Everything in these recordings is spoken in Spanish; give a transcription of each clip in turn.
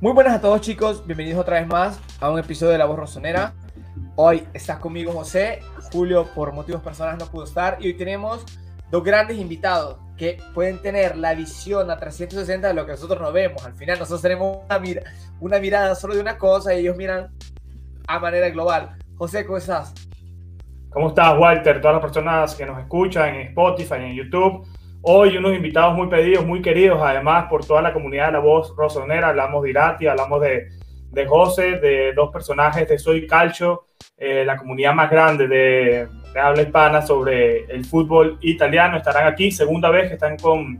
Muy buenas a todos chicos, bienvenidos otra vez más a un episodio de La Voz Rosonera. Hoy estás conmigo José, Julio por motivos personales no pudo estar y hoy tenemos dos grandes invitados que pueden tener la visión a 360 de lo que nosotros no vemos. Al final nosotros tenemos una, una mirada solo de una cosa y ellos miran a manera global. José, ¿cómo estás? ¿Cómo estás, Walter? Todas las personas que nos escuchan en Spotify, en YouTube. Hoy unos invitados muy pedidos, muy queridos, además por toda la comunidad de la voz rosonera. Hablamos de Irati, hablamos de, José, de dos personajes de Soy Calcio, eh, la comunidad más grande de, de, habla hispana sobre el fútbol italiano. Estarán aquí, segunda vez que están con,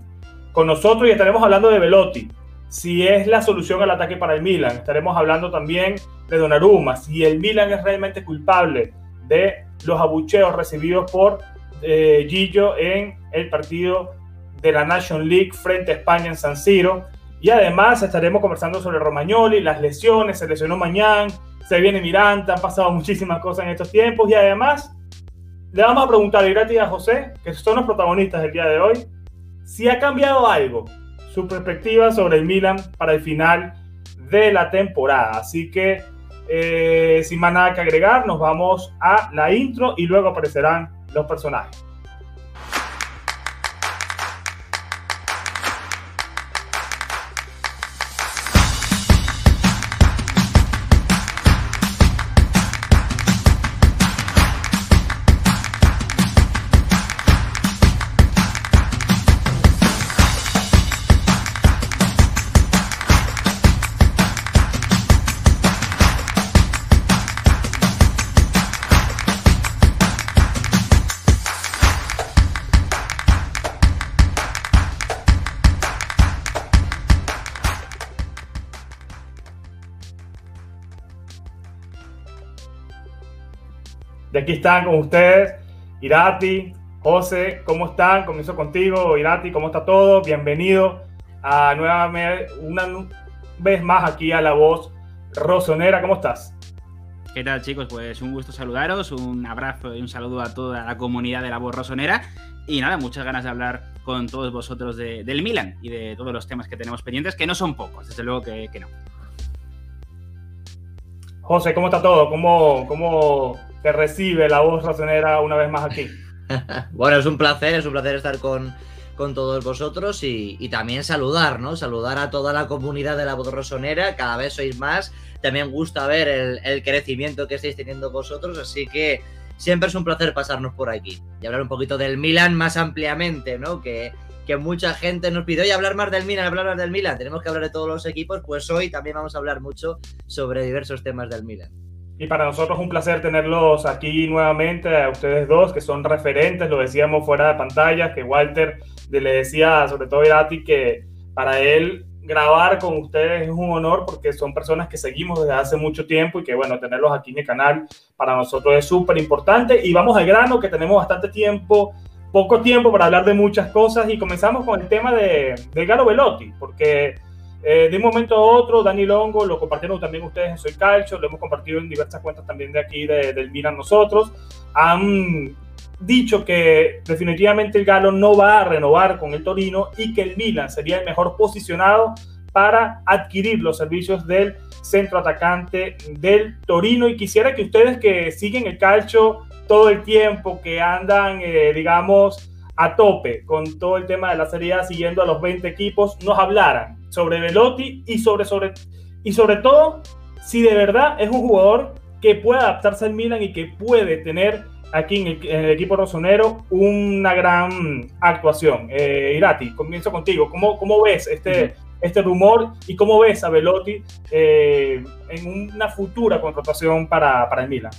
con nosotros y estaremos hablando de Velotti. Si es la solución al ataque para el Milan, estaremos hablando también de Donnarumma. Si el Milan es realmente culpable de los abucheos recibidos por eh, Gillo en el partido de la Nation League frente a España en San Siro. Y además estaremos conversando sobre Romagnoli, las lesiones, se lesionó Mañán, se viene Miranda, han pasado muchísimas cosas en estos tiempos y además le vamos a preguntar y a José, que son los protagonistas del día de hoy, si ha cambiado algo su perspectiva sobre el Milan para el final de la temporada. Así que eh, sin más nada que agregar, nos vamos a la intro y luego aparecerán los personajes. Aquí están con ustedes Irati, José, ¿cómo están? Comienzo contigo, Irati, ¿cómo está todo? Bienvenido a nuevamente una vez más aquí a La Voz Rosonera, ¿cómo estás? ¿Qué tal chicos? Pues un gusto saludaros, un abrazo y un saludo a toda la comunidad de La Voz Rosonera y nada, muchas ganas de hablar con todos vosotros del Milan y de todos los temas que tenemos pendientes, que no son pocos, desde luego que, que no. José, ¿cómo está todo? ¿Cómo, cómo te recibe la voz razonera una vez más aquí. bueno, es un placer, es un placer estar con, con todos vosotros y, también saludar, ¿no? Saludar a toda la comunidad de la voz rosonera, cada vez sois más. También gusta ver el, crecimiento que estáis teniendo vosotros, así que siempre es un placer pasarnos por aquí y hablar un poquito del Milan más ampliamente, ¿no? Que, que mucha gente nos pide, oye, hablar más del Milan, hablar más del Milan, tenemos que hablar de todos los equipos, pues hoy también vamos a hablar mucho sobre diversos temas del Milan. Y para nosotros un placer tenerlos aquí nuevamente, a ustedes dos, que son referentes, lo decíamos fuera de pantalla, que Walter le decía, sobre todo a Irati, que para él grabar con ustedes es un honor porque son personas que seguimos desde hace mucho tiempo y que bueno, tenerlos aquí en el canal para nosotros es súper importante. Y vamos al grano, que tenemos bastante tiempo, poco tiempo para hablar de muchas cosas y comenzamos con el tema de, de Galo Velotti, porque eh, de un momento a otro, Dani Longo, lo compartieron también ustedes en Soy Calcio, lo hemos compartido en diversas cuentas también de aquí, de, del Milan nosotros, han dicho que definitivamente el Galo no va a renovar con el Torino y que el Milan sería el mejor posicionado para adquirir los servicios del centro atacante del Torino. Y quisiera que ustedes que siguen el calcio todo el tiempo, que andan, eh, digamos, a tope con todo el tema de la Serie A, siguiendo a los 20 equipos, nos hablaran sobre Velotti y sobre, sobre, y sobre todo si de verdad es un jugador que puede adaptarse al Milan y que puede tener aquí en el, equipo rosonero una gran actuación. Eh, Irati, comienzo contigo. ¿Cómo, cómo ves este, este rumor y cómo ves a Velotti eh, en una futura contratación para, para, el Milan?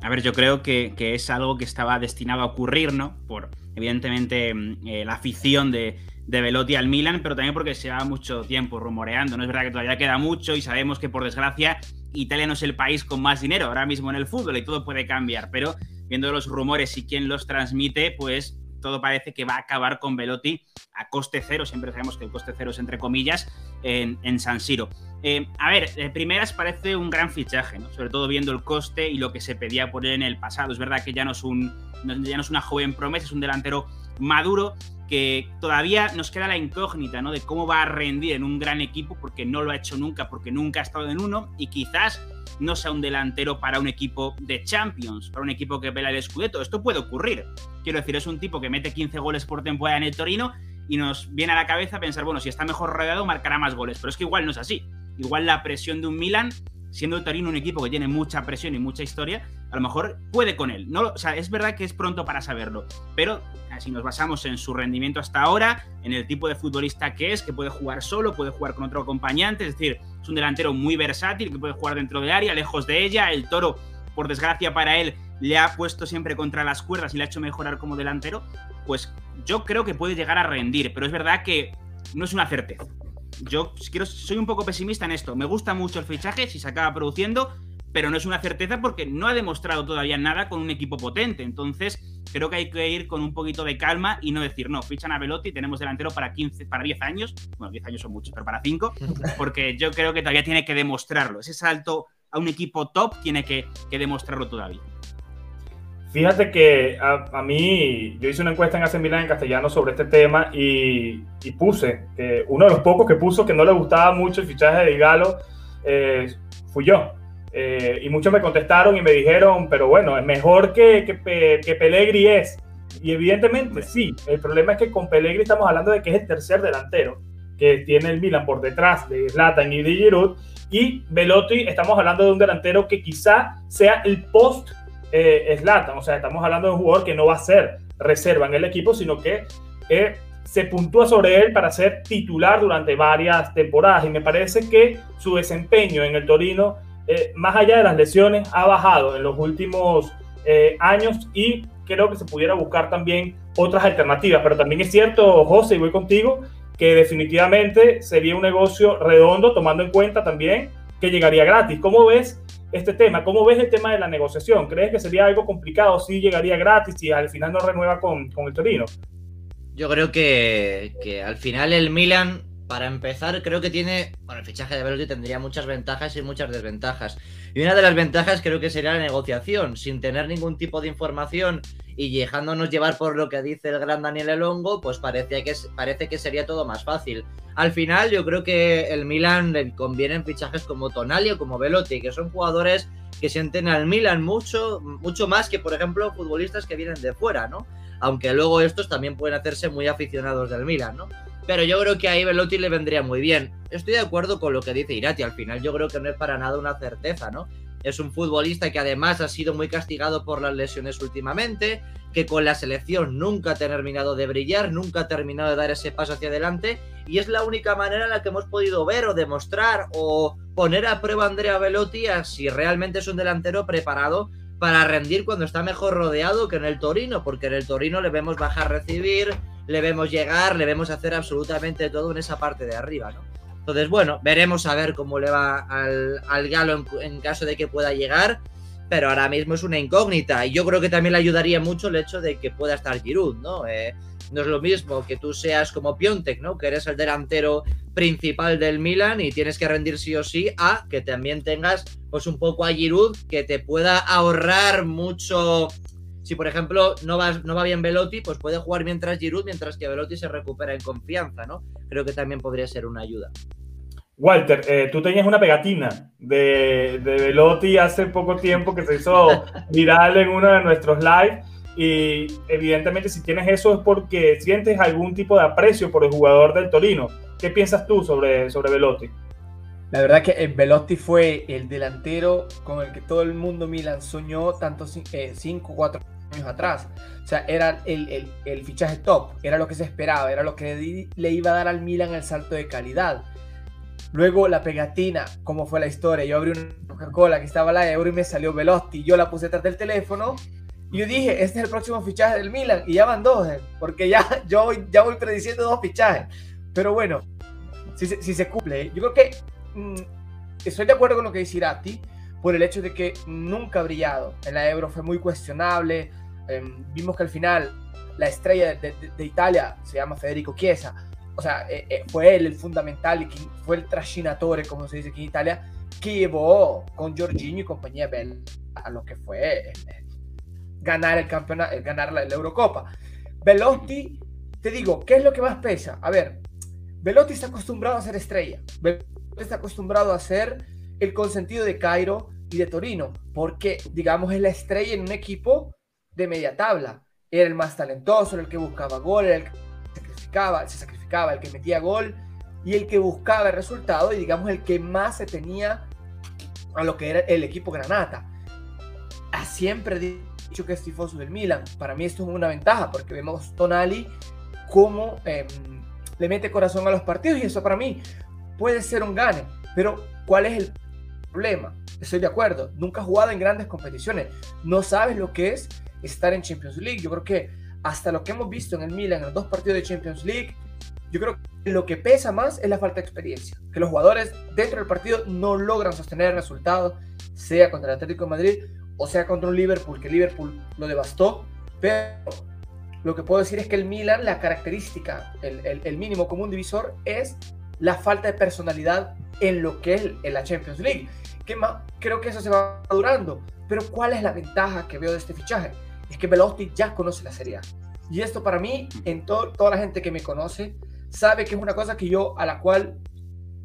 A ver, yo creo que, que, es algo que estaba destinado a ocurrir, ¿no? Por, evidentemente, mm, eh, la afición de, de Velotti al Milan, pero también porque se va mucho tiempo rumoreando. No es verdad que todavía queda mucho y sabemos que por desgracia Italia no es el país con más dinero ahora mismo en el fútbol y todo puede cambiar, pero viendo los rumores y quién los transmite, pues todo parece que va a acabar con Velotti a coste cero. Siempre sabemos que el coste cero es entre comillas en, en San Siro. Eh, a ver, de primeras parece un gran fichaje, ¿no? sobre todo viendo el coste y lo que se pedía por él en el pasado. Es verdad que ya no es, un, ya no es una joven promesa, es un delantero maduro que todavía nos queda la incógnita, ¿no? De cómo va a rendir en un gran equipo, porque no lo ha hecho nunca, porque nunca ha estado en uno, y quizás no sea un delantero para un equipo de Champions, para un equipo que pela el Scudetto. Esto puede ocurrir. Quiero decir, es un tipo que mete 15 goles por temporada en el Torino y nos viene a la cabeza pensar, bueno, si está mejor rodeado, marcará más goles. Pero es que igual no es así. Igual la presión de un Milan, siendo el Torino un equipo que tiene mucha presión y mucha historia, a lo mejor puede con él. No, o sea, es verdad que es pronto para saberlo, pero si nos basamos en su rendimiento hasta ahora, en el tipo de futbolista que es, que puede jugar solo, puede jugar con otro acompañante, es decir, es un delantero muy versátil, que puede jugar dentro del área, lejos de ella, el toro, por desgracia para él, le ha puesto siempre contra las cuerdas y le ha hecho mejorar como delantero, pues yo creo que puede llegar a rendir, pero es verdad que no es una certeza. Yo quiero, soy un poco pesimista en esto. Me gusta mucho el fichaje, si se acaba produciendo, pero no es una certeza porque no ha demostrado todavía nada con un equipo potente. Entonces, creo que hay que ir con un poquito de calma y no decir, no, fichan a Velotti tenemos delantero para 15, para 10 años. Bueno, 10 años son muchos, pero para 5, porque yo creo que todavía tiene que demostrarlo. Ese salto a un equipo top tiene que, demostrarlo todavía. Fíjate que a, mí, yo hice una encuesta en AC Milan en castellano sobre este tema y, puse que uno de los pocos que puso que no le gustaba mucho el fichaje de Galo eh, fui yo eh, y muchos me contestaron y me dijeron, pero bueno, es mejor que, que, que Pellegri es. Y evidentemente sí, el problema es que con Pellegri estamos hablando de que es el tercer delantero que tiene el Milan por detrás de Zlatan y de Giroud. Y Velotti, estamos hablando de un delantero que quizá sea el post eh, Zlatan. O sea, estamos hablando de un jugador que no va a ser reserva en el equipo, sino que eh, se puntúa sobre él para ser titular durante varias temporadas. Y me parece que su desempeño en el Torino eh, más allá de las lesiones, ha bajado en los últimos eh, años y creo que se pudiera buscar también otras alternativas. Pero también es cierto, José, y voy contigo, que definitivamente sería un negocio redondo, tomando en cuenta también que llegaría gratis. ¿Cómo ves este tema? ¿Cómo ves el tema de la negociación? ¿Crees que sería algo complicado si llegaría gratis y al final no renueva con, con el Torino? Yo creo que, que al final el Milan para empezar, creo que tiene. Bueno, el fichaje de Velotti tendría muchas ventajas y muchas desventajas. Y una de las ventajas creo que sería la negociación, sin tener ningún tipo de información y dejándonos llevar por lo que dice el gran Daniel Elongo, pues parece que, parece que sería todo más fácil. Al final, yo creo que el Milan le convienen fichajes como Tonali o como Velotti, que son jugadores que sienten al Milan mucho, mucho más que, por ejemplo, futbolistas que vienen de fuera, ¿no? Aunque luego estos también pueden hacerse muy aficionados del Milan, ¿no? Pero yo creo que ahí Velotti le vendría muy bien. Estoy de acuerdo con lo que dice Irati. Al final yo creo que no es para nada una certeza, ¿no? Es un futbolista que además ha sido muy castigado por las lesiones últimamente, que con la selección nunca ha terminado de brillar, nunca ha terminado de dar ese paso hacia adelante, y es la única manera en la que hemos podido ver o demostrar o poner a prueba a Andrea Velotti a si realmente es un delantero preparado para rendir cuando está mejor rodeado que en el Torino, porque en el Torino le vemos bajar recibir, le vemos llegar, le vemos hacer absolutamente todo en esa parte de arriba, ¿no? Entonces, bueno, veremos a ver cómo le va al, Galo en, caso de que pueda llegar, pero ahora mismo es una incógnita y yo creo que también le ayudaría mucho el hecho de que pueda estar Giroud, ¿no? Eh, no es lo mismo que tú seas como Piontek, ¿no? Que eres el delantero principal del Milan y tienes que rendir sí o sí a que también tengas pues un poco a Giroud que te pueda ahorrar mucho si por ejemplo no va, no va bien Velotti, pues puede jugar mientras Giroud, mientras que Velotti se recupera en confianza, ¿no? Creo que también podría ser una ayuda. Walter, eh, tú tenías una pegatina de, de, Velotti hace poco tiempo que se hizo viral en uno de nuestros live y evidentemente si tienes eso es porque sientes algún tipo de aprecio por el jugador del Torino. ¿Qué piensas tú sobre, sobre Velotti? La verdad que Velotti fue el delantero con el que todo el mundo Milan soñó tanto 5 o 4 años atrás. O sea, era el, el, fichaje top, era lo que se esperaba, era lo que le iba a dar al Milan el salto de calidad. Luego la pegatina, como fue la historia. Yo abrí una Coca-Cola que estaba la euro y me salió Velotti. Yo la puse detrás del teléfono y yo dije, este es el próximo fichaje del Milan. Y ya van dos, eh, porque ya yo ya voy prediciendo dos fichajes. Pero bueno, si, si se cumple, yo creo que estoy de acuerdo con lo que dice Irati por el hecho de que nunca ha brillado. En la Euro fue muy cuestionable. Em, vimos que al final la estrella de, Italia se llama Federico Chiesa. O sea, eh, eh, fue él el fundamental y fue el trascinatore, como se dice aquí en Italia, que llevó con Jorginho y compañía a lo que fue eh, ganar el campeonato, ganar la, Eurocopa. Velotti, te digo, ¿qué es lo que más pesa? A ver, Velotti está acostumbrado a ser estrella. Está acostumbrado a ser el consentido de Cairo y de Torino, porque, digamos, es la estrella en un equipo de media tabla. Era el más talentoso, el que buscaba gol, el que sacrificaba, se sacrificaba, el que metía gol y el que buscaba el resultado y, digamos, el que más se tenía a lo que era el equipo Granata. Ha siempre dicho que es tifoso del Milan. Para mí esto es una ventaja porque vemos Tonali cómo em, le mete corazón a los partidos y eso para mí puede ser un gane. Pero ¿cuál es el problema? Estoy de acuerdo. Nunca ha jugado en grandes competiciones. No sabes lo que es estar en Champions League. Yo creo que hasta lo que hemos visto en el Milan en los dos partidos de Champions League, yo creo que lo que pesa más es la falta de experiencia. Que los jugadores dentro del partido no logran sostener el resultado, sea contra el Atlético de Madrid o sea contra un Liverpool, que Liverpool lo devastó. Pero lo que puedo decir es que el Milan, la característica, el, mínimo común divisor es la falta de personalidad en lo que es en la Champions League. Que más, creo que eso se va durando. Pero ¿cuál es la ventaja que veo de este fichaje? Es que Velotti ya conoce la Serie. Y esto para mí, en toda la gente que me conoce, sabe que es una cosa que yo a la cual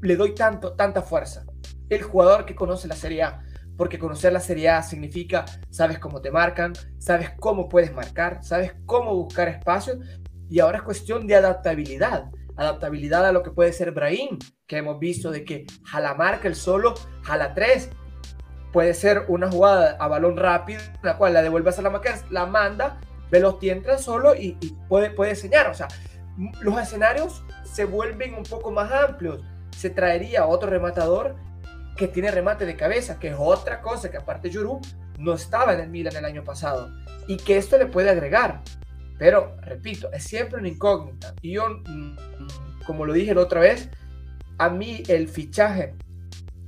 le doy tanto, tanta fuerza. El jugador que conoce la Serie A, porque conocer la Serie A significa, sabes cómo te marcan, sabes cómo puedes marcar, sabes cómo buscar espacio y ahora es cuestión de adaptabilidad. Adaptabilidad a lo que puede ser Brahim, que hemos visto de que jala marca el solo, jala tres. Puede ser una jugada a balón rápido, la cual la devuelves a la máquina, la manda, Veloz entra solo y, puede, puede enseñar. O sea, los escenarios se vuelven un poco más amplios. Se traería otro rematador que tiene remate de cabeza, que es otra cosa que aparte Yuru no estaba en el Milan el año pasado y que esto le puede agregar. Pero, repito, es siempre una incógnita. Y yo, mm, como lo dije la otra vez, a mí el fichaje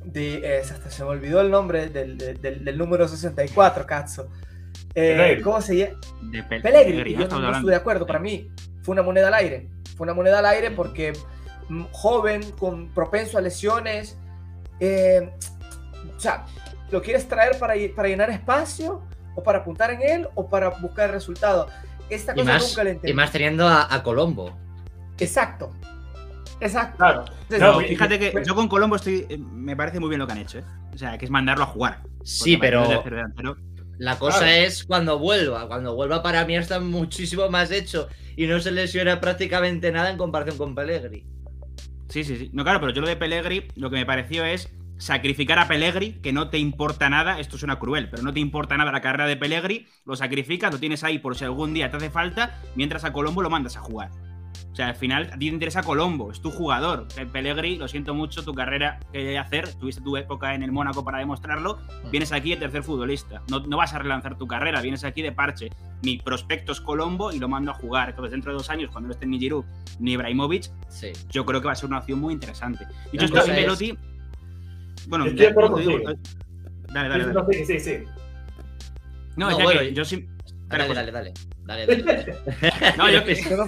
de, hasta se me olvidó el nombre del, del, número 64, Cazzo. Eh, ¿Cómo se llama? De Pellegrini. Yo no, estoy de acuerdo. Para mí, fue una moneda al aire. Fue una moneda al aire porque mm, joven, con propenso a lesiones. Eh, o sea, ¿lo quieres traer para, para llenar espacio? ¿O para apuntar en él? ¿O para buscar el resultado? Esta cosa más, nunca le entendí. Y más teniendo a, Colombo. Exacto. Exacto. Claro. fíjate que yo con Colombo estoy. Eh, me parece muy bien lo que han hecho, ¿eh? O sea, que es mandarlo a jugar. Sí, pero. La cosa es cuando vuelva. Cuando vuelva, para mí está muchísimo más hecho y no se lesiona prácticamente nada en comparación con Pellegri. Sí, sí, sí. No, claro, pero yo lo de Pellegri, lo que me pareció es sacrificar a Pellegri, que no te importa nada, esto suena cruel, pero no te importa nada la carrera de Pellegri, lo sacrificas, lo tienes ahí por si algún día te hace falta, mientras a Colombo lo mandas a jugar. O sea, al final a ti te interesa Colombo, es tu jugador. Pellegri, lo siento mucho, tu carrera que hacer, tuviste tu época en el Mónaco para demostrarlo, mm. vienes aquí de tercer futbolista. No, no, vas a relanzar tu carrera, vienes aquí de parche. Mi prospecto es Colombo y lo mando a jugar. Entonces, dentro de dos años, cuando no esté ni Giroud ni Ibrahimovic, sí. yo creo que va a ser una opción muy interesante. Y estoy. Bueno, Dale, dale, dale. Sí, sí, sí. No, ya que yo sí. Dale, dale, dale. Dale, dale. no, yo, que, yo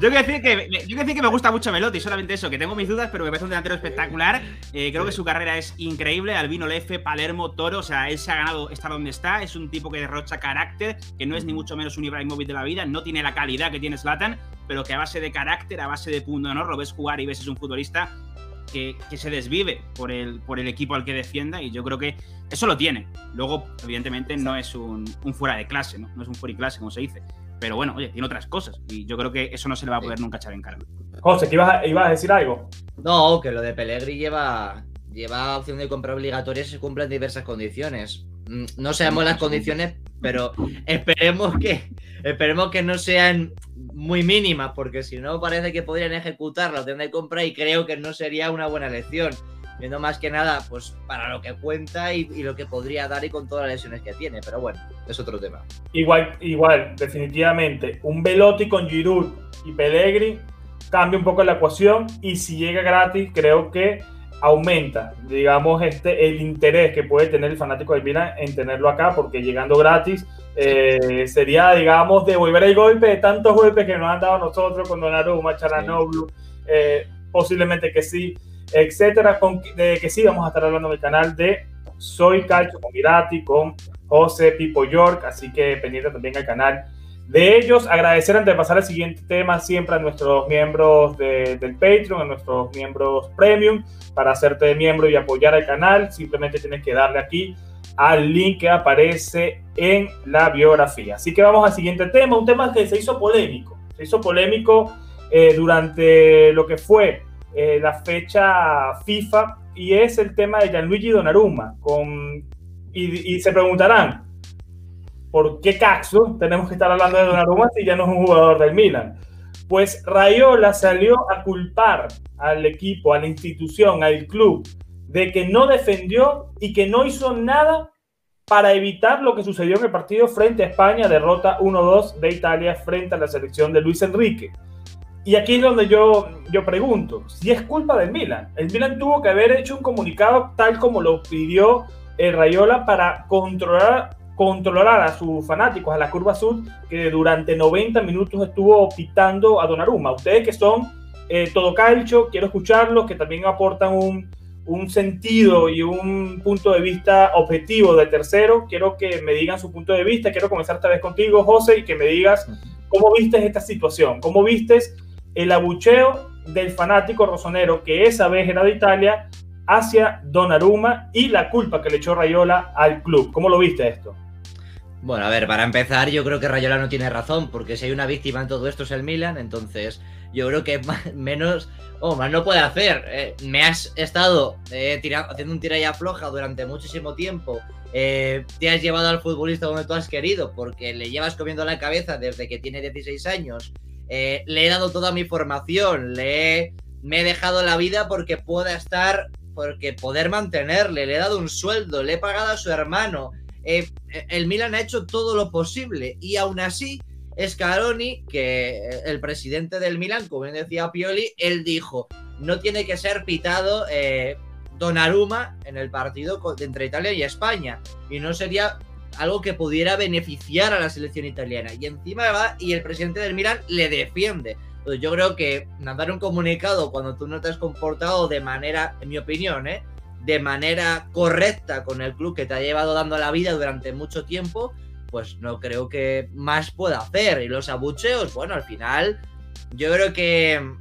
quiero decir que, yo decir que me gusta mucho Melotti, solamente eso, que tengo mis dudas, pero me parece un delantero espectacular. Eh, creo que su carrera es increíble. Albino Lefe, Palermo, Toro, o sea, él se ha ganado estar donde está. Es un tipo que derrocha carácter, que no es ni mucho menos un Ibrahimovic de la vida, no tiene la calidad que tiene Slatan, pero que a base de carácter, a base de punto ¿no? lo ves jugar y ves es un futbolista que, se desvive por el, por el equipo al que defienda y yo creo que eso lo tiene. Luego, evidentemente, no es un, fuera de clase, ¿no? No es un fuera de clase, como se dice. Pero bueno, oye, tiene otras cosas y yo creo que eso no se le va a poder nunca echar en cara. José, ¿que ibas a, a decir algo? No, que lo de Pellegri lleva, lleva opción de compra obligatoria si se cumplen diversas condiciones. Mm, no sabemos las condiciones, pero esperemos que, esperemos que no sean muy mínimas, porque si no parece que podrían ejecutar la opción de compra y creo que no sería una buena elección. Viendo más que nada, pues para lo que cuenta y, lo que podría dar y con todas las lesiones que tiene. Pero bueno, es otro tema. Igual, igual, definitivamente. Un Velotti con Giroud y Pellegrini cambia un poco la ecuación y si llega gratis, creo que aumenta, digamos, este, el interés que puede tener el fanático del Milan en tenerlo acá, porque llegando gratis eh, sería, digamos, devolver el golpe de tantos golpes que nos han dado nosotros con Donnarumma, Charanoglu, eh, posiblemente que sí, etcétera, con, de que sí vamos a estar hablando en el canal de Soy Calcio con Mirati, con José Pipo York, así que pendiente también al canal de ellos. Agradecer antes de pasar al siguiente tema siempre a nuestros miembros del Patreon, a nuestros miembros Premium. Para hacerte miembro y apoyar al canal, simplemente tienes que darle aquí al link que aparece en la biografía. Así que vamos al siguiente tema, un tema que se hizo polémico. Se hizo polémico eh, durante lo que fue eh, la fecha FIFA y es el tema de Gianluigi Donnarumma. Con, y, y se preguntarán, ¿por qué caso tenemos que estar hablando de Donnarumma si ya no es un jugador del Milan? Pues Rayola salió a culpar al equipo, a la institución, al club, de que no defendió y que no hizo nada para evitar lo que sucedió en el partido frente a España, derrota 1-2 de Italia frente a la selección de Luis Enrique. Y aquí es donde yo, yo pregunto, si es culpa del Milan. El Milan tuvo que haber hecho un comunicado tal como lo pidió el Rayola para controlar controlar a sus fanáticos, a la curva azul, que durante 90 minutos estuvo pitando a Donnarumma. Ustedes que son eh, todo calcho, quiero escucharlos, que también aportan un, un sentido y un punto de vista objetivo de tercero. Quiero que me digan su punto de vista. Quiero comenzar esta vez contigo, José, y que me digas cómo viste esta situación, cómo vistes el abucheo del fanático rosonero que esa vez era de Italia hacia Donnarumma y la culpa que le echó Rayola al club. ¿Cómo lo viste esto? Bueno, a ver, para empezar, yo creo que Rayola no tiene razón, porque si hay una víctima en todo esto es el Milan, entonces yo creo que menos o más no puede hacer. Eh, me has estado eh, haciendo un tira y afloja durante muchísimo tiempo. Eh, te has llevado al futbolista donde tú has querido, porque le llevas comiendo la cabeza desde que tiene 16 años. le he dado toda mi formación, le me he dejado la vida porque pueda estar, porque poder mantenerle, le he dado un sueldo, le he pagado a su hermano, eh, el Milan ha hecho todo lo posible y aún así Scaroni, que eh, el presidente del Milan, como bien decía Pioli, él dijo, no tiene que ser pitado eh, Donnarumma en el partido entre Italia y España y no sería algo que pudiera beneficiar a la selección italiana. Y encima va y el presidente del Milan le defiende. Entonces yo creo que mandar un comunicado cuando tú no te has comportado de manera, en mi opinión, ¿eh? De manera correcta con el club que te ha llevado dando la vida durante mucho tiempo, pues no creo que más pueda hacer. Y los abucheos, bueno, al final yo creo que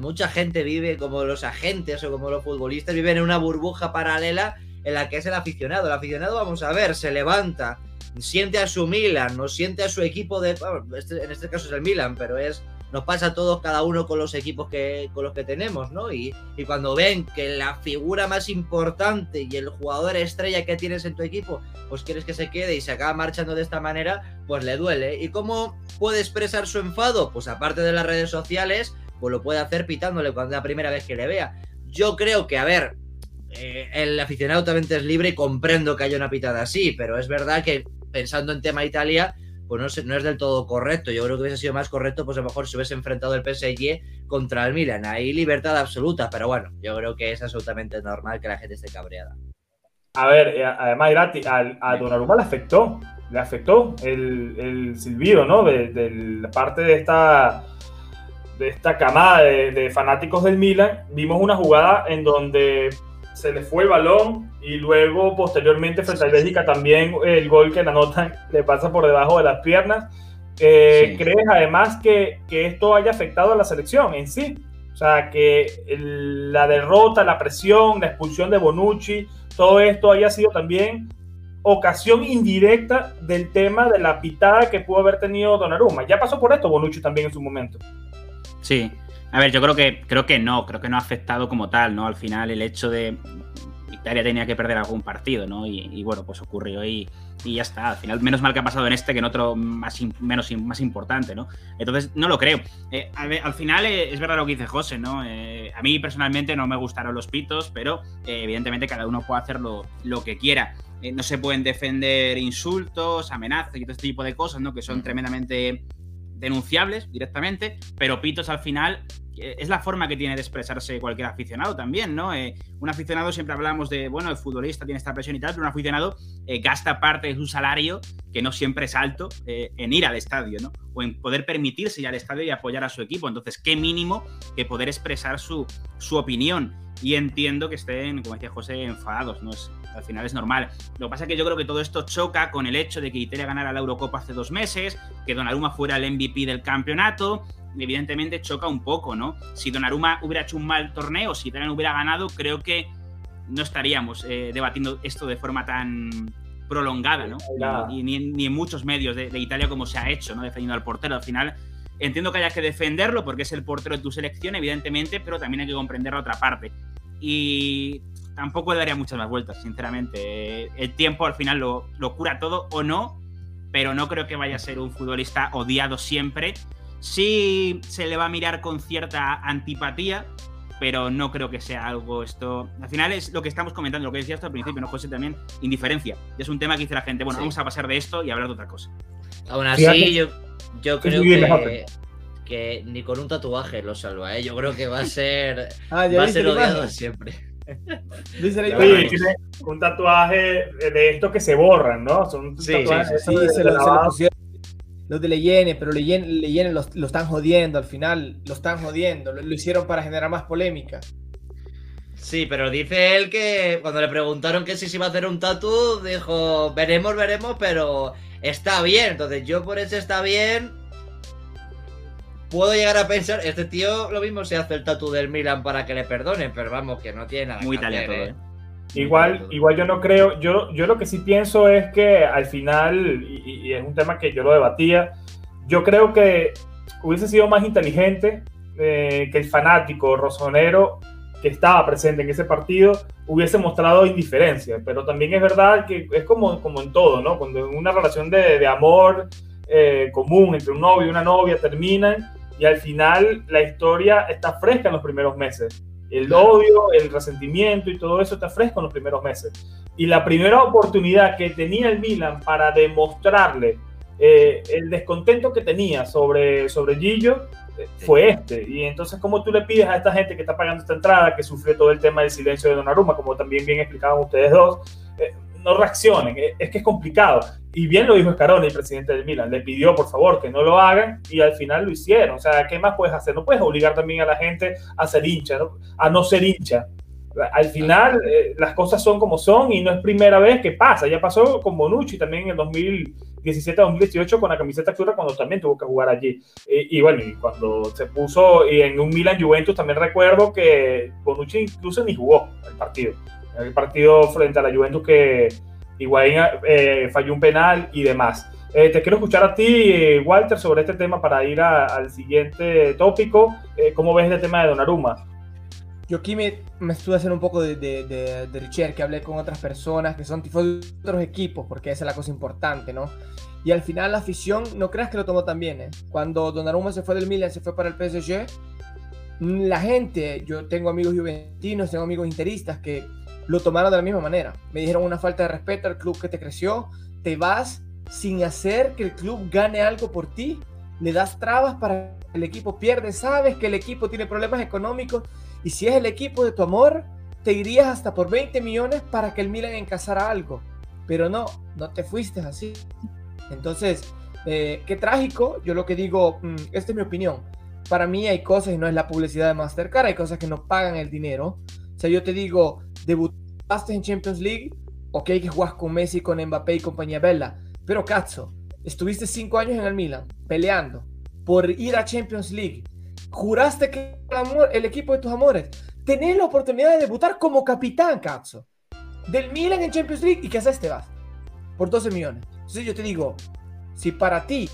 mucha gente vive como los agentes o como los futbolistas viven en una burbuja paralela en la que es el aficionado. El aficionado, vamos a ver, se levanta, siente a su Milan, no siente a su equipo de... Este, en este caso es el Milan, pero es nos pasa a todos, cada uno con los equipos que, con los que tenemos, ¿no? Y, cuando ven que la figura más importante y el jugador estrella que tienes en tu equipo, pues quieres que se quede y se acaba marchando de esta manera, pues le duele. ¿Y cómo puede expresar su enfado? Pues aparte de las redes sociales, pues lo puede hacer pitándole cuando la primera vez que le vea. Yo creo que, a ver, eh, el aficionado también es libre y comprendo que haya una pitada así, pero es verdad que pensando en tema Italia, pues no es, no es del todo correcto. Yo creo que hubiese sido más correcto, pues a lo mejor si hubiese enfrentado el PSG contra el Milan. Ahí libertad absoluta, pero bueno, yo creo que es absolutamente normal que la gente esté cabreada. A ver, eh, además, a, a Donnarumma le afectó, le afectó el, el silbido, ¿no? De, la parte de esta, de esta camada de, de fanáticos del Milan. Vimos una jugada en donde se le fue el balón y luego posteriormente frente a Bélgica también el gol que la nota le pasa por debajo de las piernas. Eh, ¿Crees además que, que, esto haya afectado a la selección en sí? O sea, que la derrota, la presión, la expulsión de Bonucci, todo esto haya sido también ocasión indirecta del tema de la pitada que pudo haber tenido Donnarumma. Ya pasó por esto Bonucci también en su momento. Sí, a ver, yo creo que, creo que no, creo que no ha afectado como tal, ¿no? Al final el hecho de Italia tenía que perder algún partido, ¿no? Y, bueno, pues ocurrió y, y, ya está. Al final, menos mal que ha pasado en este que en otro más, menos, más importante, ¿no? Entonces, no lo creo. Eh, al final, eh, es verdad lo que dice José, ¿no? Eh, a mí personalmente no me gustaron los pitos, pero evidentemente cada uno puede hacer lo, que quiera. no se pueden defender insultos, amenazas y todo este tipo de cosas, ¿no? Que son tremendamente denunciables directamente, pero pitos al final es la forma que tiene de expresarse cualquier aficionado también, ¿no? Eh, un aficionado siempre hablamos de, bueno, el futbolista tiene esta presión y tal, pero un aficionado eh, gasta parte de su salario, que no siempre es alto, eh, en ir al estadio, ¿no? O en poder permitirse ir al estadio y apoyar a su equipo. Entonces, qué mínimo que poder expresar su, su opinión. Y entiendo que estén, como decía José, enfadados, ¿no? Es, al final es normal. Lo que pasa es que yo creo que todo esto choca con el hecho de que Italia ganara la Eurocopa hace dos meses, que Donnarumma fuera el MVP del campeonato, evidentemente choca un poco, ¿no? Si Donnarumma hubiera hecho un mal torneo, si Italia no hubiera ganado, creo que no estaríamos eh, debatiendo esto de forma tan prolongada, ¿no? Ni, ni, en muchos medios de, Italia como se ha hecho, ¿no? Defendiendo al portero. Al final, entiendo que haya que defenderlo porque es el portero de tu selección, evidentemente, pero también hay que comprender la otra parte. Y tampoco le daría muchas más vueltas, sinceramente. El tiempo al final lo, lo cura todo o no, pero no creo que vaya a ser un futbolista odiado siempre Sí se le va a mirar con cierta antipatía, pero no creo que sea algo esto. Al final es lo que estamos comentando, lo que decía hasta al principio, ¿no, José? También indiferencia. Es un tema que dice la gente, bueno, vamos a pasar de esto y hablar de otra cosa. Aún así, yo, yo creo que, que, ni con un tatuaje lo salva, ¿eh? Yo creo que va a ser, ah, va a ser odiado siempre. un tatuaje de estos que se borran, ¿no? Son sí, tatuajes sí, se, lo, los de Leyene, pero Leyene, lo, están jodiendo al final, lo están jodiendo, lo, hicieron para generar más polémica. Sí, pero dice él que cuando le preguntaron que si se iba a hacer un tatu, dijo, veremos, veremos, pero está bien. Entonces yo por eso está bien. Puedo llegar a pensar, este tío lo mismo se hace el tatu del Milan para que le perdonen, pero vamos, que no tiene nada Muy que hacer, ¿eh? Igual, igual yo no creo, yo, yo lo que sí pienso es que al final, y, es un tema que yo lo debatía, yo creo que hubiese sido más inteligente eh, que el fanático rosonero que estaba presente en ese partido hubiese mostrado indiferencia, pero también es verdad que es como, como en todo, ¿no? Cuando en una relación de, de amor eh, común entre un novio y una novia terminan y al final la historia está fresca en los primeros meses el odio, el resentimiento y todo eso está fresco en los primeros meses. Y la primera oportunidad que tenía el Milan para demostrarle eh, el descontento que tenía sobre, sobre Gillo fue este. Y entonces, ¿cómo tú le pides a esta gente que está pagando esta entrada, que sufre todo el tema del silencio de Donnarumma, como también bien explicaban ustedes dos, eh, no reaccionen? Es que es complicado. Y bien lo dijo Scaroni, el presidente del Milan, le pidió por favor que no lo hagan y al final lo hicieron. O sea, ¿qué más puedes hacer? No puedes obligar también a la gente a ser hincha, a no ser hincha. Al final eh, las cosas son como son y no es primera vez que pasa. Ya pasó con Bonucci también en el 2017-2018 con la camiseta azul cuando también tuvo que jugar allí. Y, bueno, y cuando se puso y en un Milan Juventus también recuerdo que Bonucci incluso ni jugó el partido. El partido frente a la Juventus que Higuaín eh, falló un penal y demás. Eh, te quiero escuchar a ti, Walter, sobre este tema para ir al siguiente tópico. Eh, ¿Cómo ves el tema de Donnarumma? Yo aquí me, estuve haciendo un poco de, de, de, Richard, que hablé con otras personas que son de otros equipos, porque esa es la cosa importante, ¿no? Y al final la afición, no creas que lo tomó tan bien, ¿eh? Cuando Donnarumma se fue del Milan, se fue para el PSG, la gente, yo tengo amigos juventinos, tengo amigos interistas que lo tomaron de la misma manera. Me dijeron una falta de respeto al club que te creció, te vas sin hacer que el club gane algo por ti, le das trabas para que el equipo pierde, sabes que el equipo tiene problemas económicos y si es el equipo de tu amor, te irías hasta por 20 millones para que el Milan encasara algo. Pero no, no te fuiste así. Entonces, eh, qué trágico. Yo lo que digo, mm, esta es mi opinión. Para mí hay cosas y no es la publicidad de Mastercard, hay cosas que no pagan el dinero. O sea, yo te digo, debutaste en Champions League, ok que jugás con Messi, con Mbappé y compañía bella, pero cazzo, estuviste cinco años en el Milan peleando por ir a Champions League, juraste que el, amor, el equipo de tus amores, tenés la oportunidad de debutar como capitán, cazzo, del Milan en Champions League y ¿qué haces? Te vas por 12 millones. Entonces yo te digo, si para ti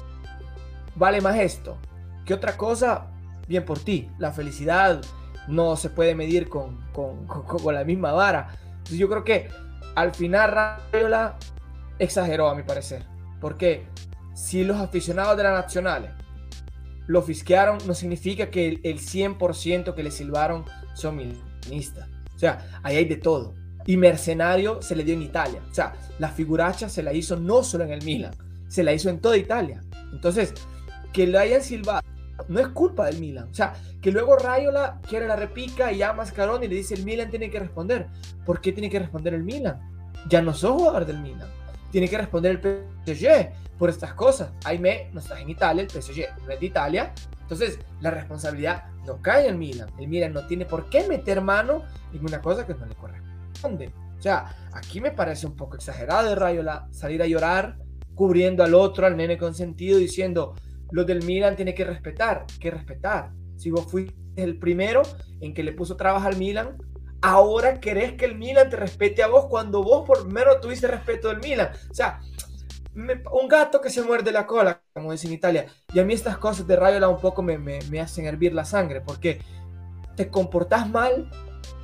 vale más esto que otra cosa, bien por ti, la felicidad, no se puede medir con, con, con, la misma vara. Entonces yo creo que al final Rayola exageró a mi parecer. Porque si los aficionados de la Nacionales lo fisquearon, no significa que el, 100% que le silbaron son milanistas. O sea, ahí hay de todo. Y Mercenario se le dio en Italia. O sea, la figuracha se la hizo no solo en el Milan, se la hizo en toda Italia. Entonces, que lo hayan silbado no es culpa del Milan. O sea, que luego Rayola quiere la repica y llama a Scaroni y le dice el Milan tiene que responder. ¿Por qué tiene que responder el Milan? Ya no sos jugador del Milan. Tiene que responder el PSG por estas cosas. Aime, no estás en Italia, el PSG no es de Italia. Entonces, la responsabilidad no cae en el Milan. El Milan no tiene por qué meter mano en una cosa que no le corresponde. O sea, aquí me parece un poco exagerado de Rayola salir a llorar cubriendo al otro, al nene consentido, diciendo, lo del Milan tiene que respetar, que respetar. Si vos fuiste el primero en que le puso trabas al Milan, ahora querés que el Milan te respete a vos cuando vos por menos tuviste respeto del Milan. O sea, un gato que se muerde la cola, como dicen en Italia. Y a mí estas cosas de Rayola un poco me, me, me hacen hervir la sangre, porque te comportás mal,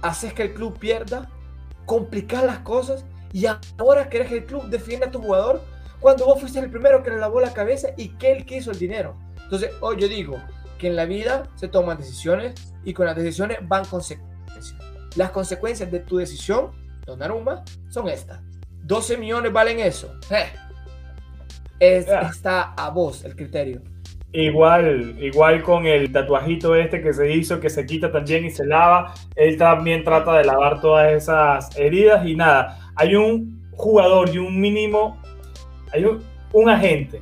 haces que el club pierda, complicas las cosas y ahora querés que el club defienda a tu jugador cuando vos fuiste el primero que le lavó la cabeza y que él quiso el dinero. Entonces, hoy yo digo que en la vida se toman decisiones y con las decisiones van consecuencias. Las consecuencias de tu decisión, Donnarumma, son estas. 12 millones valen eso. Eh. Es, Está a vos el criterio. Igual, igual con el tatuajito este que se hizo, que se quita también y se lava. Él también trata de lavar todas esas heridas y nada. Hay un jugador y un mínimo hay un, agente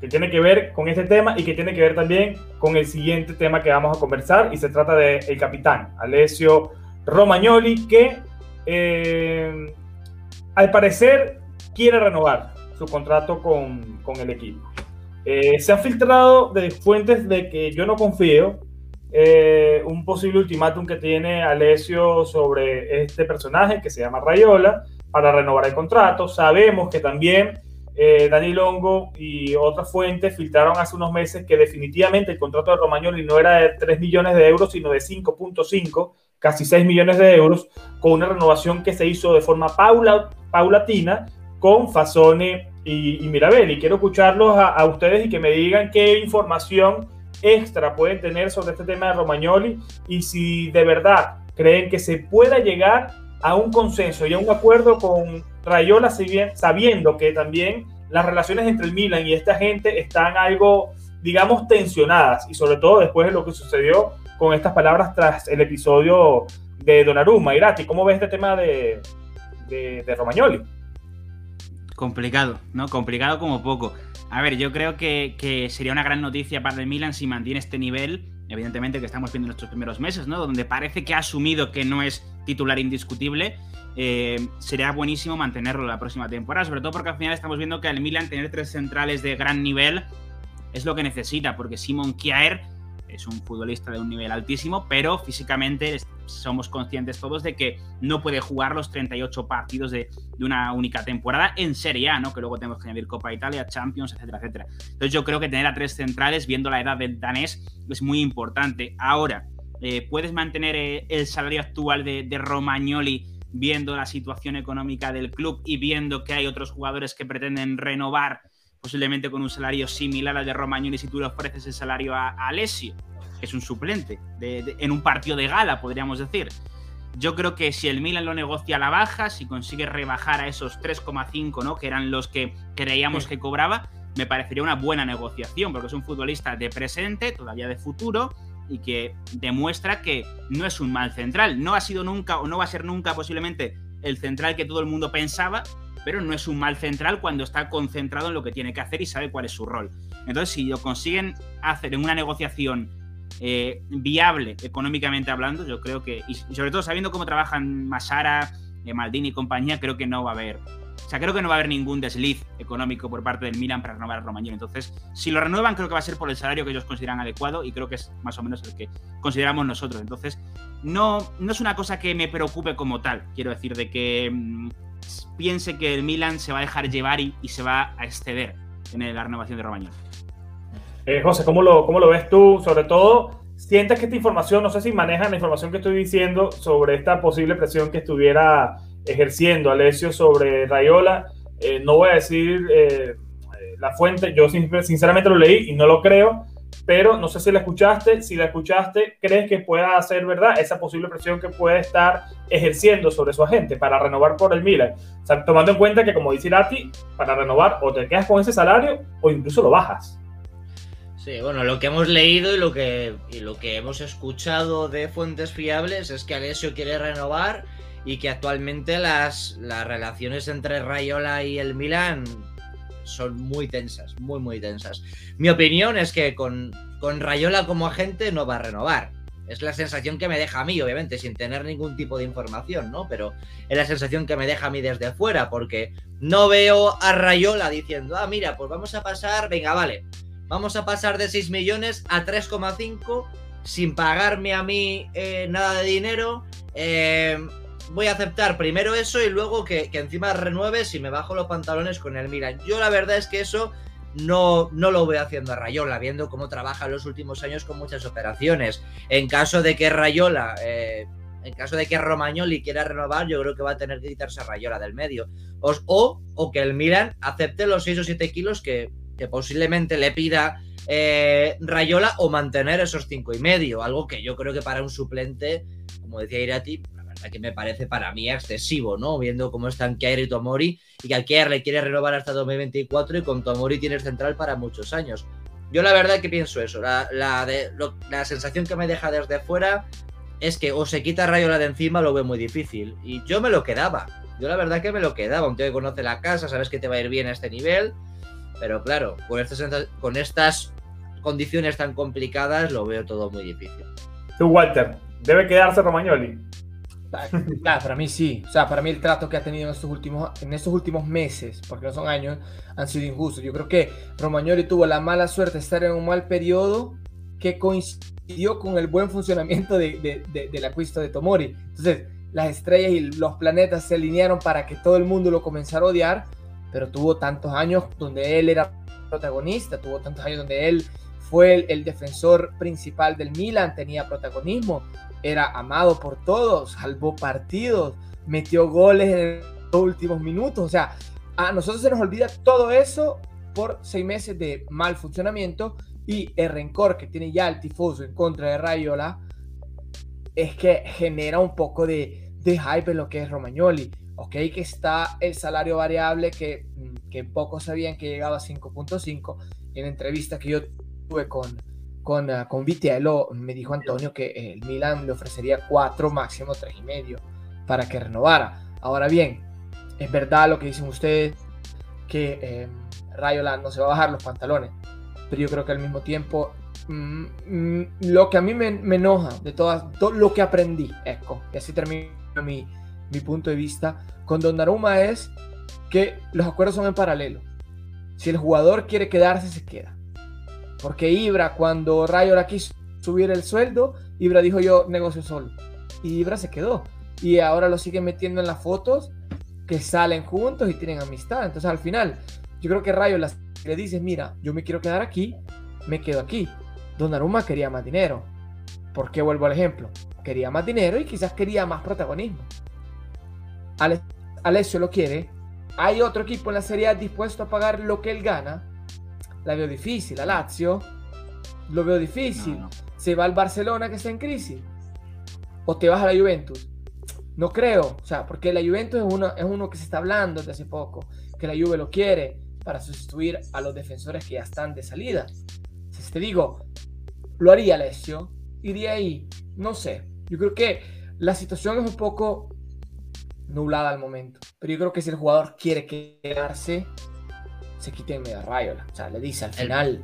que tiene que ver con este tema y que tiene que ver también con el siguiente tema que vamos a conversar y se trata del el capitán Alessio Romagnoli que eh, al parecer quiere renovar su contrato con, con el equipo. Eh, se han filtrado de fuentes de que yo no confío eh, un posible ultimátum que tiene Alessio sobre este personaje que se llama Rayola para renovar el contrato. Sabemos que también eh, Dani Longo y otras fuentes filtraron hace unos meses que definitivamente el contrato de Romagnoli no era de 3 millones de euros, sino de 5.5, casi 6 millones de euros, con una renovación que se hizo de forma paula, paulatina con Fasone y, y Mirabelli. Quiero escucharlos a, ustedes y que me digan qué información extra pueden tener sobre este tema de Romagnoli y si de verdad creen que se pueda llegar a un consenso y a un acuerdo con Rayola, sabiendo que también las relaciones entre el Milan y esta gente están algo, digamos, tensionadas y sobre todo después de lo que sucedió con estas palabras tras el episodio de Donnarumma. Irati, ¿cómo ves este tema de, de Romagnoli? Complicado, ¿no? Complicado como poco. A ver, yo creo que, que, sería una gran noticia para el Milan si mantiene este nivel, evidentemente que estamos viendo en primeros meses, ¿no? Donde parece que ha asumido que no es titular indiscutible eh, sería buenísimo mantenerlo la próxima temporada, sobre todo porque al final estamos viendo que el Milan tener tres centrales de gran nivel es lo que necesita, porque Simon Kjaer es un futbolista de un nivel altísimo, pero físicamente somos conscientes todos de que no puede jugar los 38 partidos de, una única temporada en Serie A, ¿no? Que luego tenemos que añadir Copa Italia, Champions, etcétera, etcétera. Entonces yo creo que tener a tres centrales, viendo la edad del danés, es muy importante. Ahora, eh, ¿puedes mantener eh, el salario actual de Romagnoli viendo la situación económica del club y viendo que hay otros jugadores que pretenden renovar posiblemente con un salario similar al de Romagnoli si tú le ofreces el salario a, a Alessio, que es un suplente de, de, en un partido de gala, podríamos decir. Yo creo que si el Milan lo negocia a la baja, si consigue rebajar a esos 3,5, ¿no? Que eran los que creíamos sí. que cobraba, me parecería una buena negociación, porque es un futbolista de presente, todavía de futuro, y que demuestra que no es un mal central. No ha sido nunca o no va a ser nunca posiblemente el central que todo el mundo pensaba, pero no es un mal central cuando está concentrado en lo que tiene que hacer y sabe cuál es su rol. Entonces, si lo consiguen hacer en una negociación eh, viable económicamente hablando, yo creo que, y sobre todo sabiendo cómo trabajan Masara, eh, Maldini y compañía, creo que no va a haber o sea, creo que no va a haber ningún desliz económico por parte del Milan para renovar a Romagnoli. Entonces, si lo renuevan, creo que va a ser por el salario que ellos consideran adecuado y creo que es más o menos el que consideramos nosotros. Entonces, no, no es una cosa que me preocupe como tal. Quiero decir, de que mmm, piense que el Milan se va a dejar llevar y, se va a exceder en la renovación de Romagnoli. Eh, José, ¿cómo lo, ¿cómo lo ves tú? Sobre todo, ¿sientes que esta información, no sé si manejan la información que estoy diciendo sobre esta posible presión que estuviera ejerciendo Alessio sobre Rayola. Eh, no voy a decir eh, la fuente, yo sinceramente lo leí y no lo creo, pero no sé si la escuchaste. Si la escuchaste, ¿crees que pueda ser verdad esa posible presión que puede estar ejerciendo sobre su agente para renovar por el Milan? O sea, tomando en cuenta que, como dice Lati, para renovar o te quedas con ese salario o incluso lo bajas. Sí, bueno, lo que hemos leído y lo que, lo que hemos escuchado de fuentes fiables es que Alessio quiere renovar y que actualmente las, las relaciones entre Rayola y el Milan son muy tensas, muy, muy tensas. Mi opinión es que con, con Rayola como agente no va a renovar. Es la sensación que me deja a mí, obviamente, sin tener ningún tipo de información, ¿no? Pero es la sensación que me deja a mí desde fuera, porque no veo a Rayola diciendo, ah, mira, pues vamos a pasar, venga, vale, vamos a pasar de 6 millones a 3,5 sin pagarme a mí eh, nada de dinero. Eh, voy a aceptar primero eso y luego que, encima renueve si me bajo los pantalones con el Milan. Yo la verdad es que eso no, no lo voy haciendo a Rayola, viendo cómo trabaja en los últimos años con muchas operaciones. En caso de que Rayola, eh, en caso de que Romagnoli quiera renovar, yo creo que va a tener que quitarse a Rayola del medio. O, o, que el Milan acepte los 6 o 7 kilos que, posiblemente le pida eh, Rayola o mantener esos cinco y medio, algo que yo creo que para un suplente, como decía Irati, que me parece para mí excesivo, ¿no? Viendo cómo están Kier y Tomori y que Kier le quiere renovar hasta 2024 y con Tomori tienes central para muchos años. Yo la verdad que pienso eso, la, de, la sensación que me deja desde fuera es que o se quita Rayola de encima lo veo muy difícil y yo me lo quedaba. Yo la verdad que me lo quedaba, un tío que conoce la casa, sabes que te va a ir bien a este nivel pero claro, con estas, con estas condiciones tan complicadas lo veo todo muy difícil. Tú, Walter, ¿debe quedarse Romagnoli? Claro, para mí sí. O sea, para mí el trato que ha tenido en estos últimos, en estos últimos meses, porque no son años, han sido injustos. Yo creo que Romagnoli tuvo la mala suerte de estar en un mal periodo que coincidió con el buen funcionamiento de, de, de la cuesta de Tomori. Entonces, las estrellas y los planetas se alinearon para que todo el mundo lo comenzara a odiar pero tuvo tantos años donde él era protagonista, tuvo tantos años donde él fue el, defensor principal del Milan, tenía protagonismo, era amado por todos, salvó partidos, metió goles en los últimos minutos, o sea, a nosotros se nos olvida todo eso por seis meses de mal funcionamiento y el rencor que tiene ya el tifoso en contra de Rayola es que genera un poco de, de hype en lo que es Romagnoli ok, que está el salario variable que, mm, que pocos sabían que llegaba a 5.5. En entrevista que yo tuve con, con, uh, con Vitiello, me dijo Antonio que el Milan le ofrecería 4, máximo 3,5 para que renovara. Ahora bien, es verdad lo que dicen ustedes, que eh, Rayola no se va a bajar los pantalones, pero yo creo que al mismo tiempo mm, mm, lo que a mí me, me enoja de todas, todo lo que aprendí, Eco, y así termino mi, mi punto de vista, con Donnarumma es que los acuerdos son en paralelo. Si el jugador quiere quedarse, se queda. Porque Ibra, cuando Rayo quiso subir el sueldo, Ibra dijo yo negocio solo. Y Ibra se quedó. Y ahora lo siguen metiendo en las fotos que salen juntos y tienen amistad. Entonces al final, yo creo que Rayo le dice, mira, yo me quiero quedar aquí, me quedo aquí. Donnarumma quería más dinero. ¿Por qué vuelvo al ejemplo? Quería más dinero y quizás quería más protagonismo. Alessio lo quiere, hay otro equipo en la Serie dispuesto a pagar lo que él gana, la veo difícil. A Lazio lo veo difícil. Se va al Barcelona que está en crisis. O te vas a la Juventus. No creo. O sea, porque la Juventus es uno, es uno que se está hablando desde hace poco. Que la Juve lo quiere para sustituir a los defensores que ya están de salida. Si te digo, lo haría Alessio. Iría ahí. No sé. Yo creo que la situación es un poco nublada al momento. Pero yo creo que si el jugador quiere quedarse, se quite en medio Rayola. O sea, le dice al final.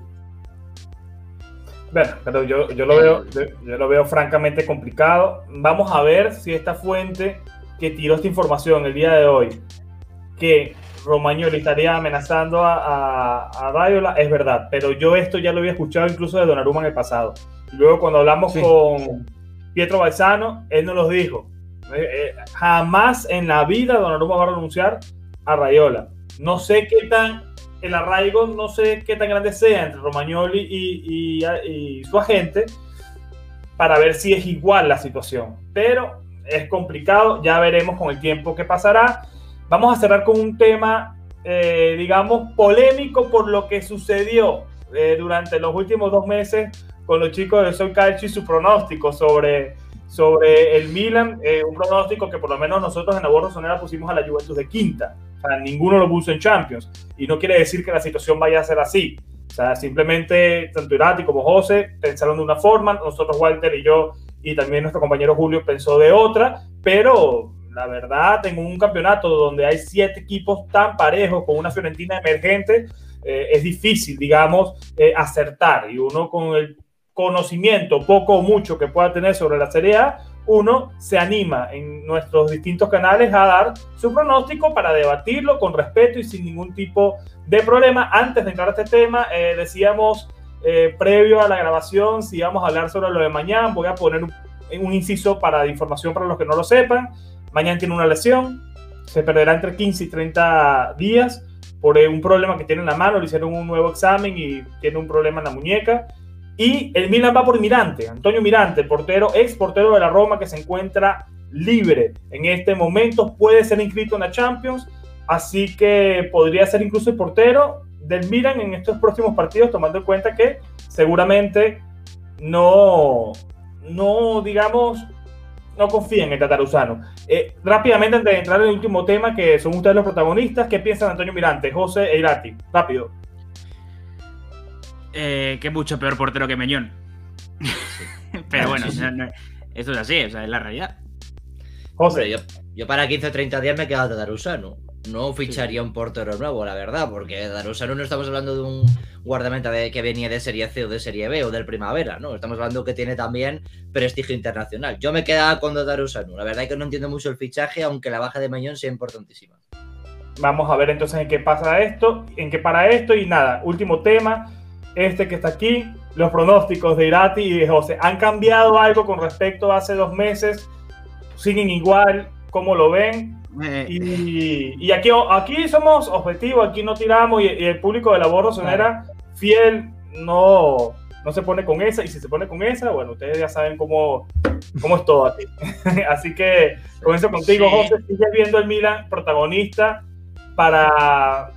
Bueno, pero yo, yo, lo veo, yo, lo veo francamente complicado. Vamos a ver si esta fuente que tiró esta información el día de hoy, que Romagnoli estaría amenazando a, a, Rayola, es verdad. Pero yo esto ya lo había escuchado incluso de Donnarumma en el pasado. Luego cuando hablamos con Pietro Balzano, él nos lo dijo. Eh, eh, jamás en la vida Donnarumma va a renunciar a Rayola. No sé qué tan el arraigo, no sé qué tan grande sea entre Romagnoli y, su agente para ver si es igual la situación. Pero es complicado, ya veremos con el tiempo qué pasará. Vamos a cerrar con un tema, eh, digamos, polémico por lo que sucedió durante los últimos dos meses con los chicos de Sol Calcio y su pronóstico sobre sobre el Milan, eh, un pronóstico que por lo menos nosotros en la borra sonera pusimos a la Juventus de quinta. Sea, ninguno lo puso en Champions. Y no quiere decir que la situación vaya a ser así. O sea, simplemente tanto Irati como José pensaron de una forma, nosotros Walter y yo y también nuestro compañero Julio pensó de otra, pero la verdad, en un campeonato donde hay siete equipos tan parejos con una Fiorentina emergente, eh, es difícil, digamos, eh, acertar. Y uno con el conocimiento, poco o mucho que pueda tener sobre la Serie A, uno se anima en nuestros distintos canales a dar su pronóstico para debatirlo con respeto y sin ningún tipo de problema. Antes de entrar a este tema, eh, decíamos previo a la grabación si íbamos a hablar sobre lo de mañana. Voy a poner un, inciso para información para los que no lo sepan. Mañana tiene una lesión, se perderá entre 15 y 30 días por un problema que tiene en la mano, le hicieron un nuevo examen y tiene un problema en la muñeca. Y el Milan va por Mirante, Antonio Mirante, portero, ex portero de la Roma que se encuentra libre en este momento, puede ser inscrito en la Champions, así que podría ser incluso el portero del Milan en estos próximos partidos, tomando en cuenta que seguramente no, no digamos, no confían en el tataruzano. Eh, rápidamente, antes de entrar en el último tema, que son ustedes los protagonistas, ¿qué piensan Antonio Mirante, José e Irati? Rápido. Eh, que mucho peor portero que Meñón. Pero bueno, esto es así, o sea, es la realidad. José. Yo, yo para 15 o 30 días me he quedado tataruzano no ficharía un portero nuevo, la verdad, porque Darusano no estamos hablando de un guardameta que venía de Serie C o de Serie B o del Primavera, ¿no? Estamos hablando que tiene también prestigio internacional. Yo me quedaba con Darusano. La verdad es que no entiendo mucho el fichaje, aunque la baja de Mañón sea importantísima. Vamos a ver entonces en qué pasa esto, en qué para esto y nada, último tema, este que está aquí, los pronósticos de Irati y de José. ¿Han cambiado algo con respecto a hace dos meses? ¿Siguen igual? ¿Cómo lo ven? Eh, y, aquí, aquí somos objetivos, aquí no tiramos y, el público de la Borro Sonera fiel no, no se pone con esa y si se pone con esa, bueno, ustedes ya saben cómo, cómo es todo aquí. Así que con eso contigo, José, ¿sigues viendo el Milan protagonista para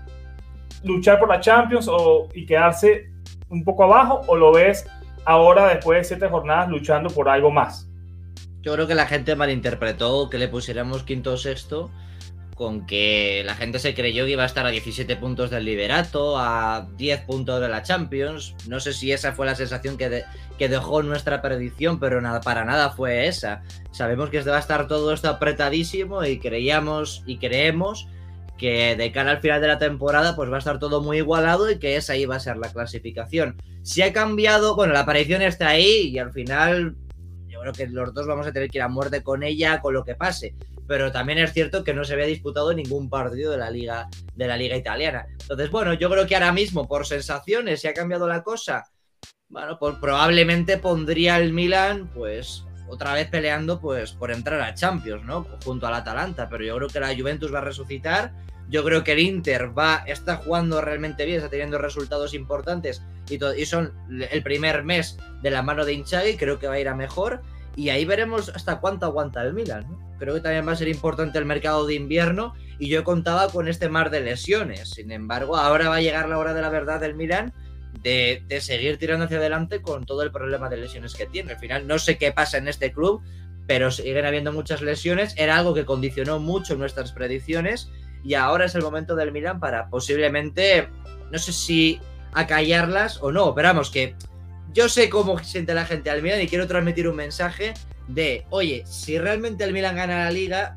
luchar por la Champions o, y quedarse un poco abajo o lo ves ahora después de siete jornadas luchando por algo más? Yo creo que la gente malinterpretó que le pusiéramos quinto o sexto con que la gente se creyó que iba a estar a 17 puntos del Liberato, a 10 puntos de la Champions. No sé si esa fue la sensación que, que dejó nuestra predicción, pero nada, para nada fue esa. Sabemos que va a estar todo esto apretadísimo y creíamos y creemos que de cara al final de la temporada pues va a estar todo muy igualado y que esa iba a ser la clasificación. Si ha cambiado, bueno, la aparición está ahí y al final creo que los dos vamos a tener que ir a muerte con ella, con lo que pase. Pero también es cierto que no se había disputado ningún partido de la liga, de la liga italiana. Entonces, bueno, yo creo que ahora mismo, por sensaciones, si ha cambiado la cosa, bueno, pues probablemente pondría el Milan, pues, otra vez peleando, pues, por entrar a Champions, ¿no? Junto al Atalanta. Pero yo creo que la Juventus va a resucitar. Yo creo que el Inter va, está jugando realmente bien, está teniendo resultados importantes y, y son el primer mes de la mano de Inchagui, creo que va a ir a mejor. Y ahí veremos hasta cuánto aguanta el Milan. Creo que también va a ser importante el mercado de invierno y yo contaba con este mar de lesiones. Sin embargo, ahora va a llegar la hora de la verdad del Milan de, de, seguir tirando hacia adelante con todo el problema de lesiones que tiene. Al final, no sé qué pasa en este club, pero siguen habiendo muchas lesiones. Era algo que condicionó mucho nuestras predicciones y ahora es el momento del Milan para posiblemente, no sé si acallarlas o no, pero vamos, que yo sé cómo siente la gente al Milan y quiero transmitir un mensaje de, oye, si realmente el Milan gana la liga,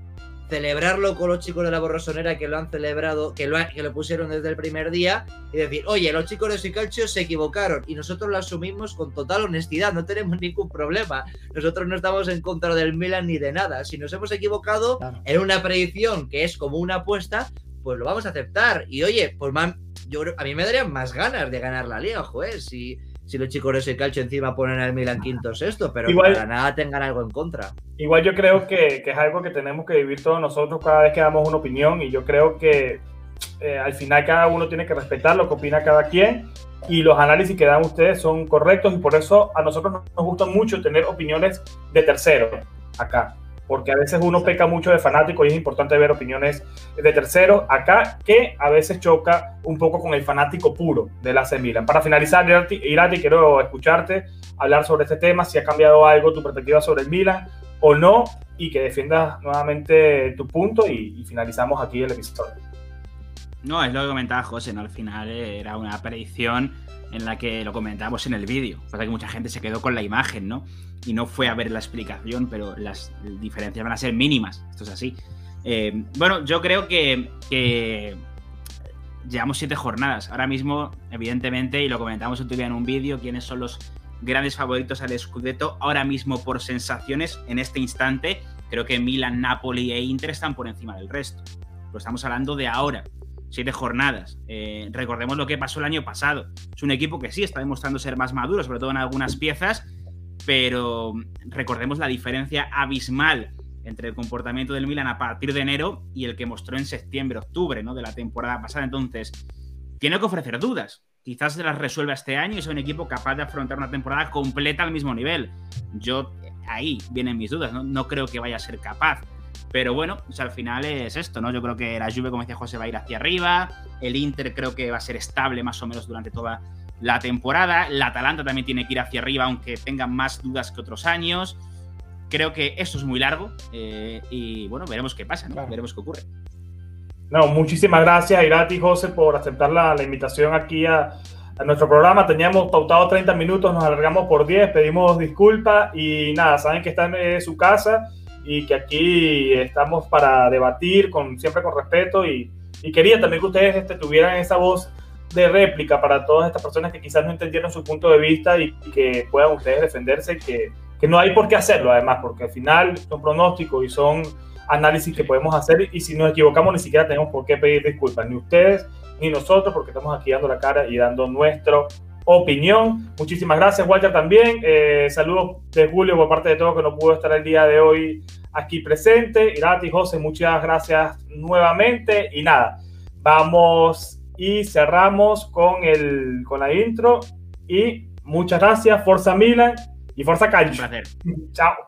celebrarlo con los chicos de la borrosonera que lo han celebrado, que lo, que lo pusieron desde el primer día y decir, oye, los chicos de Sicalcio se equivocaron y nosotros lo asumimos con total honestidad, no tenemos ningún problema. Nosotros no estamos en contra del Milan ni de nada. Si nos hemos equivocado en una predicción que es como una apuesta, pues lo vamos a aceptar. Y oye, pues man, yo a mí me darían más ganas de ganar la liga, joder, si si los chicos de ese calcio encima ponen al Milan quinto sexto, pero para nada tengan algo en contra. Igual yo creo que, es algo que tenemos que vivir todos nosotros cada vez que damos una opinión y yo creo que eh, al final cada uno tiene que respetar lo que opina cada quien y los análisis que dan ustedes son correctos y por eso a nosotros nos gusta mucho tener opiniones de terceros acá porque a veces uno peca mucho de fanático y es importante ver opiniones de terceros acá que a veces choca un poco con el fanático puro de la Milan. Para finalizar, Irati, quiero escucharte hablar sobre este tema, si ha cambiado algo tu perspectiva sobre el Milan o no, y que defiendas nuevamente tu punto y, finalizamos aquí el episodio. No, es lo que comentaba José, ¿no? Al final era una predicción en la que lo comentábamos en el vídeo. Pasa que mucha gente se quedó con la imagen, ¿no? Y no fue a ver la explicación, pero las diferencias van a ser mínimas. Esto es así. Eh, bueno, yo creo que, llevamos siete jornadas. Ahora mismo, evidentemente, y lo comentamos día en un vídeo, quiénes son los grandes favoritos al Scudetto ahora mismo por sensaciones en este instante. Creo que Milan, Napoli e Inter están por encima del resto. Lo estamos hablando de ahora siete jornadas. Eh, recordemos lo que pasó el año pasado. Es un equipo que sí está demostrando ser más maduro, sobre todo en algunas piezas, pero recordemos la diferencia abismal entre el comportamiento del Milan a partir de enero y el que mostró en septiembre, octubre, ¿no? De la temporada pasada. Entonces, tiene que ofrecer dudas. Quizás se las resuelva este año y sea un equipo capaz de afrontar una temporada completa al mismo nivel. Yo, ahí vienen mis dudas, no, no creo que vaya a ser capaz. Pero bueno, al final es esto, ¿no? Yo creo que la Juve, como decía José, va a ir hacia arriba. El Inter creo que va a ser estable más o menos durante toda la temporada. La Atalanta también tiene que ir hacia arriba, aunque tenga más dudas que otros años. Creo que esto es muy largo eh, y bueno, veremos qué pasa, ¿no? Veremos qué ocurre. No, muchísimas gracias, Irati y José, por aceptar la, invitación aquí a, nuestro programa. Teníamos pautado 30 minutos, nos alargamos por 10, pedimos disculpas y nada, saben que están en su casa y que aquí estamos para debatir con, siempre con respeto y, y quería también que ustedes este, tuvieran esa voz de réplica para todas estas personas que quizás no entendieron su punto de vista y, que puedan ustedes defenderse, que, que, no hay por qué hacerlo además, porque al final son pronósticos y son análisis que podemos hacer y si nos equivocamos ni siquiera tenemos por qué pedir disculpas, ni ustedes ni nosotros, porque estamos aquí dando la cara y dando nuestro opinión. Muchísimas gracias, Walter, también. Eh, saludos de Julio por parte de todo que no pudo estar el día de hoy aquí presente. Irati, José, muchas gracias nuevamente. Y nada, vamos y cerramos con, el, con la intro. Y muchas gracias, Forza Milan y Forza Calcio. Un placer. Chao.